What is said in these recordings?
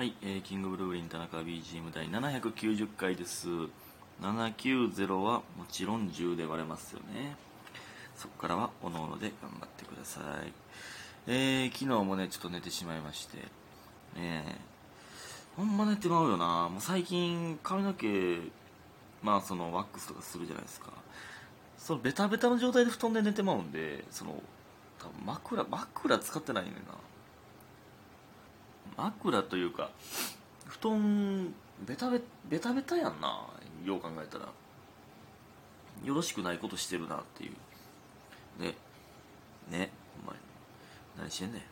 はい、えーキングブルーリン田中 BGM 第790回です。790はもちろん10で割れますよね。そこからはおのおので頑張ってください。えー、昨日もねちょっと寝てしまいまして。ねえ。ほんま寝てまうよな。もう最近髪の毛まあそのワックスとかするじゃないですか。そのベタベタの状態で布団で寝てまうんでその多分枕枕使ってないねんな。枕というか布団ベタベベタベタやんな。よう考えたら。よろしくないことしてるなっていう。ね。ね。お前何してんねん。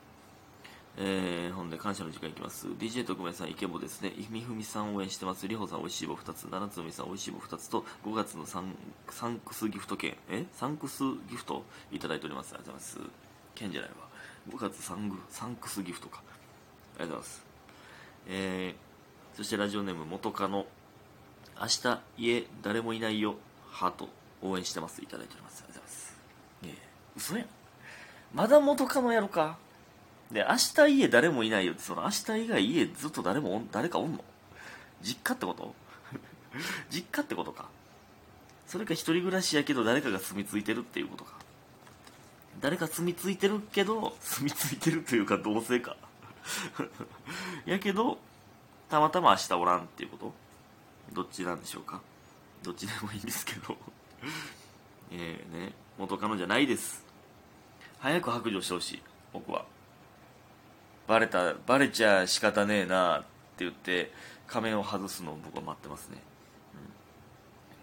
えー、ほんで感謝の時間いきます。DJ 特命さんイケボですね。みふみさん応援してます。りほさんおいしい棒2つ。七つのみさんおいしい棒2つと5月のサンサンクスギフト券。え？サンクスギフト？いただいております。ありがとうございます。券じゃないわ5月サングサンクスギフトか。ありがとうございます。えー、そしてラジオネーム元カノ、明日家誰もいないよ、ハート、応援してます。いただいております。ありがとうございます。いやいや嘘やん。まだ元カノやろか。で、明日家誰もいないよって、その明日以外家ずっと誰も、誰かおんの実家ってこと？実家ってことか。それか一人暮らしやけど誰かが住み着いてるっていうことか。誰か住み着いてるけど、住み着いてるというか同性か。やけどたまたま明日おらんっていうこと？どっちなんでしょうか？どっちでもいいんですけど。ええね。元カノじゃないです。早く白状してほしい。僕は。バレたバレちゃ仕方ねえなって言って仮面を外すのを僕は待ってますね、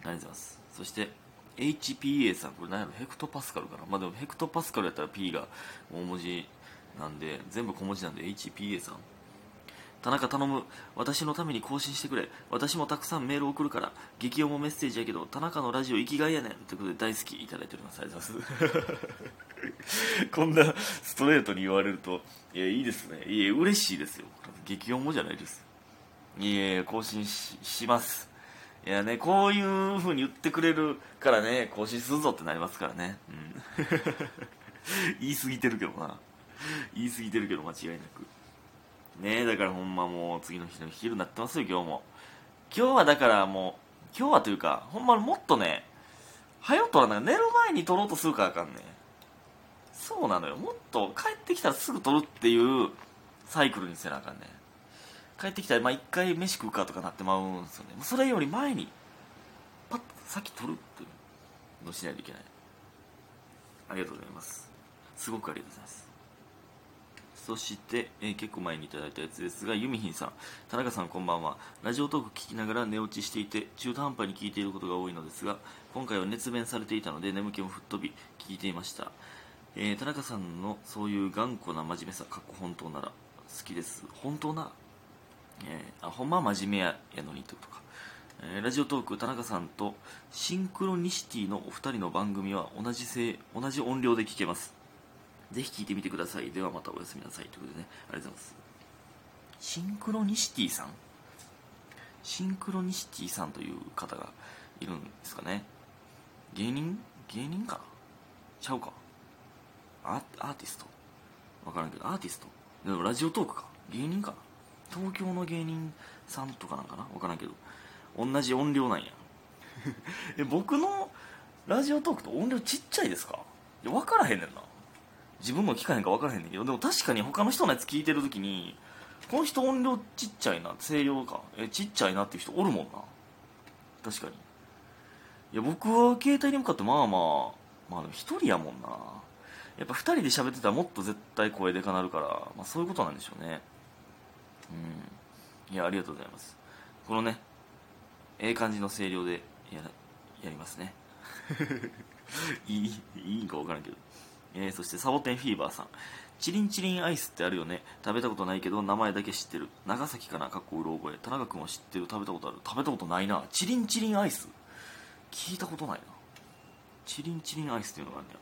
うん、ありがとうございます？そして HPA さん。これ何やろ？ヘクトパスカルかな？まあでもヘクトパスカルやったら P が大文字なんで全部小文字なんで HPA さん。田中頼む。私のために更新してくれ。私もたくさんメール送るから激音もメッセージやけど田中のラジオ生きがいやねん。ということで大好きいただいております。ありがとうございます。こんなストレートに言われるといやいいですね。いや嬉しいですよ。激音もじゃないです。いや更新しします。いやねこういう風に言ってくれるからね更新するぞってなりますからね、うん、言い過ぎてるけどな。言い過ぎてるけど間違いなく。ねえだからほんまもう次の日の昼になってますよ今日も。今日はだからもう今日はというかほんまもっとね早よとらな寝る前に撮ろうとするからあかんねそうなのよ。もっと帰ってきたらすぐ撮るっていうサイクルにせなあかんね帰ってきたらまあ一回飯食うかとかなってまうんですよね。それより前にパッと先撮るっていうのをしないといけない。ありがとうございます。すごくありがとうございます。そして、えー結構前にいただいたやつですが、ユミヒンさん、田中さんこんばんは。ラジオトーク聞きながら寝落ちしていて、中途半端に聞いていることが多いのですが、今回は熱弁されていたので、眠気も吹っ飛び、聞いていました。えー田中さんのそういう頑固な真面目さ、かっこ本当なら、好きです。本当な、えーあ、ほんまは真面目ややのにってことか。えーラジオトーク田中さんとシンクロニシティのお二人の番組は同じ同じ音量で聞けますぜひ聞いてみてください。ではまたおやすみなさい。ということでね、ありがとうございます。シンクロニシティさん？シンクロニシティさんという方がいるんですかね。芸人？芸人か？ちゃうか？アアーティスト？わからんけど、アーティスト？でもラジオトークか？芸人かな？東京の芸人さんとかなんかな？わからんけど。同じ音量なんや。え僕のラジオトークと音量ちっちゃいですか？いや分からへんねんな。自分も聞かへんか分からへんねんけどでも確かに他の人のやつ聞いてる時にこの人音量ちっちゃいな声量かえちっちゃいなっていう人おるもんな。確かに。いや僕は携帯に向かってまあまあまあでも一人やもんな。やっぱ二人で喋ってたらもっと絶対声でかなるから、まあ、そういうことなんでしょうね。うん。いやありがとうございます。このねええ感じの声量でややりますね。いいいいんか分からんけど。えーそしてサボテンフィーバーさん。チリンチリンアイスってあるよね。食べたことないけど名前だけ知ってる。長崎かな？かっこうろ覚え。田中君は知ってる。食べたことある。食べたことないな。チリンチリンアイス？聞いたことないな。チリンチリンアイスっていうのがあるんだよ。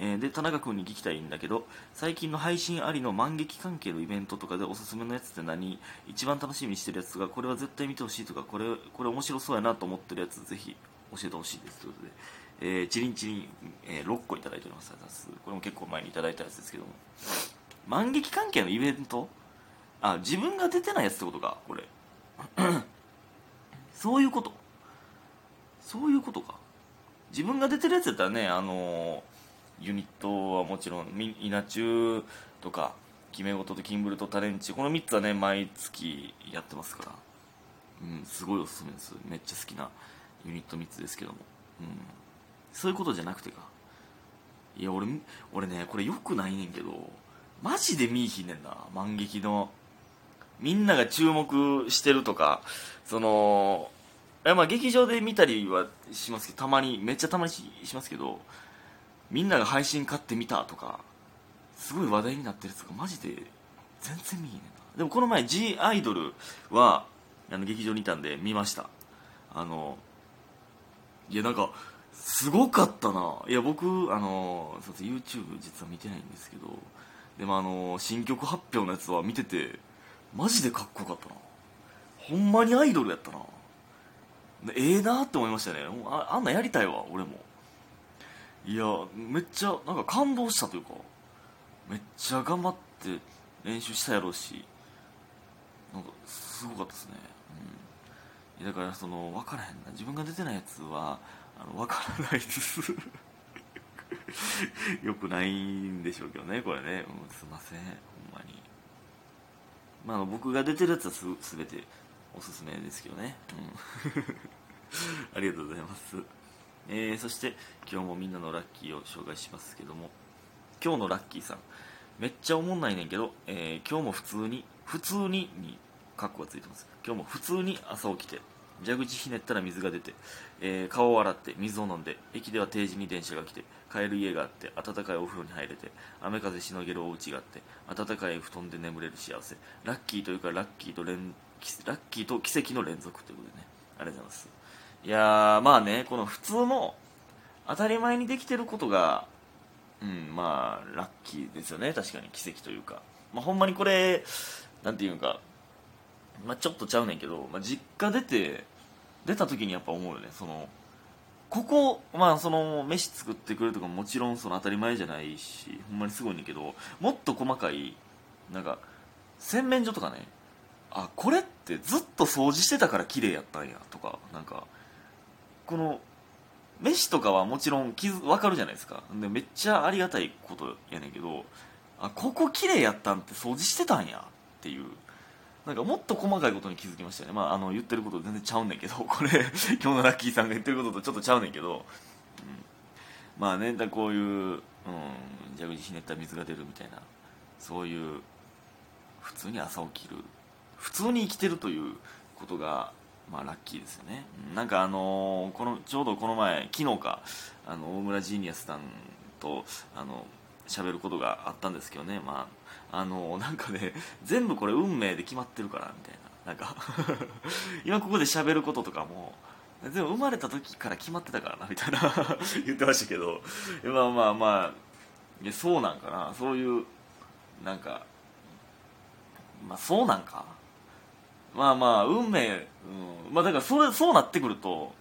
えーで田中君に聞きたいんだけど最近の配信ありの万劇関係のイベントとかでおすすめのやつって何？一番楽しみにしてるやつがこれは絶対見てほしいとかこれこれ面白そうやなと思ってるやつぜひ教えてほしいです。ということで、えーチリンチリン、えー6個いただいておりますこれも結構前にいただいたやつですけども。万劇関係のイベント？あ自分が出てないやつってことかこれ。そういうこと。そういうことか。自分が出てるやつやったらねあのユニットはもちろん稲中とか決め事とキンブルとタレンチ。この3つはね毎月やってますから。うんすごいおすすめです。めっちゃ好きなユニット3つですけども。うん。そういうことじゃなくてか。いや俺俺ねこれよくないねんけどマジで見いひんねんな万劇の。みんなが注目してるとかそのいまあ劇場で見たりはしますけどたまにめっちゃたまにしますけどみんなが配信買ってみたとかすごい話題になってるやつがマジで全然見えねえな。でもこの前 G アイドルはあの劇場にいたんで見ました。あのいやなんかすごかったな。いや僕あのそう YouTube 実は見てないんですけどでもあの新曲発表のやつは見ててマジでかっこよかったな。ほんまにアイドルやったな。ええー、なって思いましたね。ああんなやりたいわ俺も。いやめっちゃなんか感動したというかめっちゃ頑張って練習したやろうしなんかすごかったですね、うん、だからその分からへんな。自分が出てないやつはあの分からないです。よくないんでしょうけどねこれね、うん、すいません。ほんまに。まあ僕が出てるやつはす全ておすすめですけどね、うん、ありがとうございます、えー、そして今日もみんなのラッキーを紹介しますけども。今日のラッキーさん。めっちゃおもんないねんけど、えー、今日も普通に普通ににカッコがついてます。今日も普通に朝起きて蛇口ひねったら水が出て、えー、顔を洗って水を飲んで駅では定時に電車が来て帰る家があって暖かいお風呂に入れて雨風しのげるお家があって暖かい布団で眠れる幸せ。ラッキーというかラッキーと連ラッキーと奇跡の連続ということでね。ありがとうございます。いやまあねこの普通の当たり前にできてることがうんまあラッキーですよね。確かに奇跡というか。まあほんまにこれなんていうかまあ、ちょっとちゃうねんけど、まあ、実家出て出た時にやっぱ思うよね。そのここまあその飯作ってくれるとかももちろんその当たり前じゃないしほんまにすごいねんけどもっと細かいなんか洗面所とかねあこれってずっと掃除してたから綺麗やったんやとかなんかこの飯とかはもちろん分かるじゃないですか。でめっちゃありがたいことやねんけどあここ綺麗やったんって掃除してたんやっていう。なんかもっと細かいことに気づきましたね、まあ、あの言ってること全然ちゃうねんけど これ今日のラッキーさんが言ってることとちょっとちゃうねんけど、うん、まあねだこういう、うん、蛇口ひねった水が出るみたいなそういう普通に朝起きる普通に生きてるということがまあラッキーですよね、なんかあのー、このちょうどこの前昨日かあの大村ジーニアスさんとあの喋ることがあったんですけどね。まああのなんかね全部これ運命で決まってるからみたいな。なんか 今ここで喋ることとかも全部生まれた時から決まってたからなみたいな 言ってましたけど。まあまあまあそうなんかな。そういうなんかまあそうなんか。まあまあ運命、うん、まあだからそれそうなってくると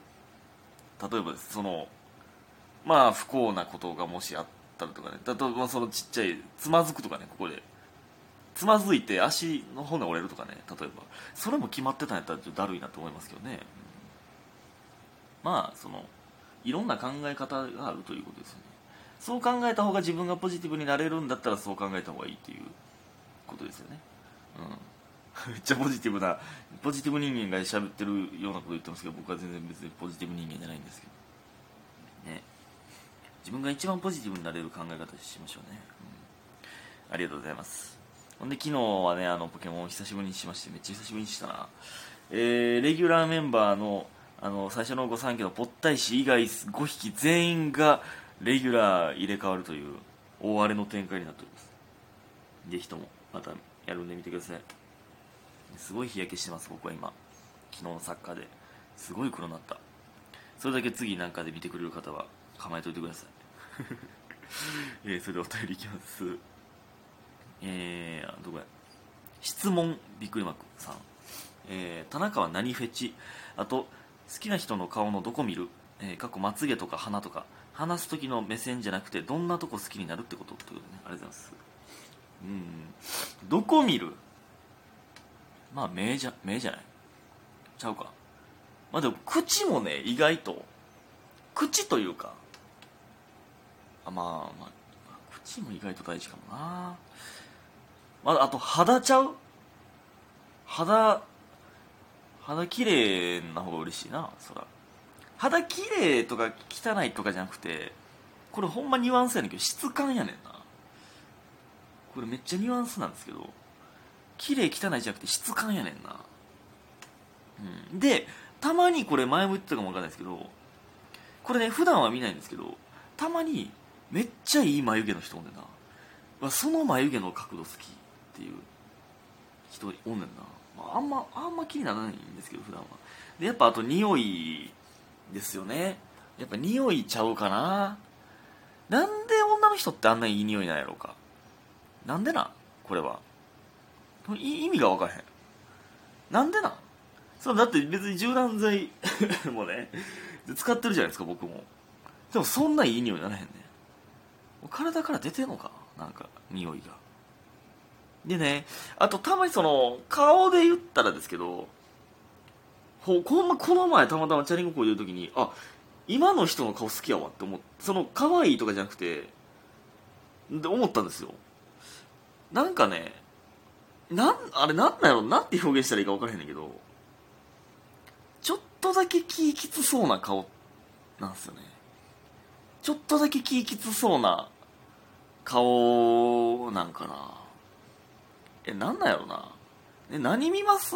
例えばそのまあ不幸なことがもしあっったりとかね。例えばそのちっちゃいつまずくとかねここで。つまずいて足の骨折れるとかね例えば。それも決まってたんやったらちょっとだるいなと思いますけどね、うんまあそのいろんな考え方があるということですよね。そう考えた方が自分がポジティブになれるんだったらそう考えた方がいいっていうことですよね。うん。めっちゃポジティブなポジティブ人間が喋ってるようなこと言ってますけど僕は全然別にポジティブ人間じゃないんですけど。自分が一番ポジティブになれる考え方しましょうね、うん、ありがとうございます。ほんで昨日はねあのポケモン久しぶりにしましてめっちゃ久しぶりにしたな。えー、レギュラーメンバーのあの最初の御三家のぽったいし以外5匹全員がレギュラー入れ替わるという大荒れの展開になっております。ぜひともまたやるんでみてください。すごい日焼けしてます僕は今。昨日のサッカーで。すごい黒になった。それだけ次なんかで見てくれる方は構えといてください。えー、それでお便りいきます。えー、どこや？質問びっくりマークさん、えー、田中は何フェチ？あと好きな人の顔のどこ見る、えー、過去まつげとか鼻とか。話す時の目線じゃなくてどんなとこ好きになるってこと？ってことね。ありがとうございます。うん。どこ見る？まあ目じゃ目じゃない？ちゃうか。まあでも口もね意外と。口というかあまあまあ口も意外と大事かもな。まああと肌ちゃう？肌肌綺麗な方が嬉しいなそら。肌綺麗とか汚いとかじゃなくてこれほんまニュアンスやねんけど質感やねんな。これめっちゃニュアンスなんですけど綺麗汚いじゃなくて質感やねんな、うん、でたまにこれ前も言ってたかもわかんないですけどこれね普段は見ないんですけどたまにめっちゃいい眉毛の人おんねんな。まあその眉毛の角度好きっていう人おんねんな、まあ、あんまあんま気にならないんですけど普段は。でやっぱあと匂いですよね。やっぱ匂いちゃうかな。なんで女の人ってあんないい匂いなんやろうか。なんでなこれは。意味が分からへん。なんでな。そだって別に柔軟剤 もね使ってるじゃないですか僕も。でもそんないい匂いならへんね体から出てんのか？なんか匂いが。でねあとたまにその顔で言ったらですけどほこのこの前たまたまチャリンコこいでる時にあ今の人の顔好きやわって思ってその可愛いとかじゃなくてで思ったんですよ。なんかねなんあれなんなんやろ？なんて表現したらいいか分からへんねんけどちょっとだけ気きつそうな顔なんですよね。ちょっとだけ気きつそうな顔なんかな。えなんなんやろな。え何見ます？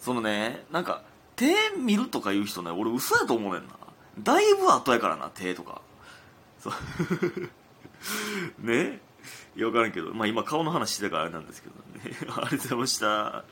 そのねなんか手見るとか言う人ね俺嘘やと思うねんな。だいぶ後やからな手とか。そう。ね。いや分からんけど。まあ今顔の話してたからあれなんですけどね。ありがとうございました。